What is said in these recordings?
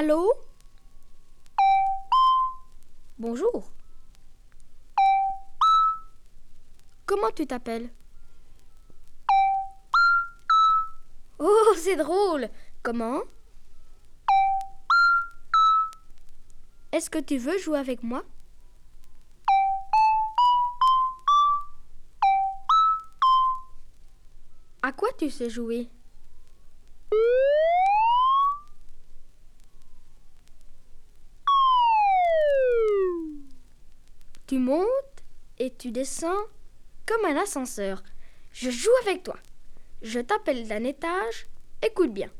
Allô? Bonjour. Comment tu t'appelles? Oh, c'est drôle. Comment? Est-ce que tu veux jouer avec moi? À quoi tu sais jouer? Tu descends comme un ascenseur. Je joue avec toi. Je t'appelle d'un étage. Écoute bien.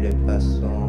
les passants.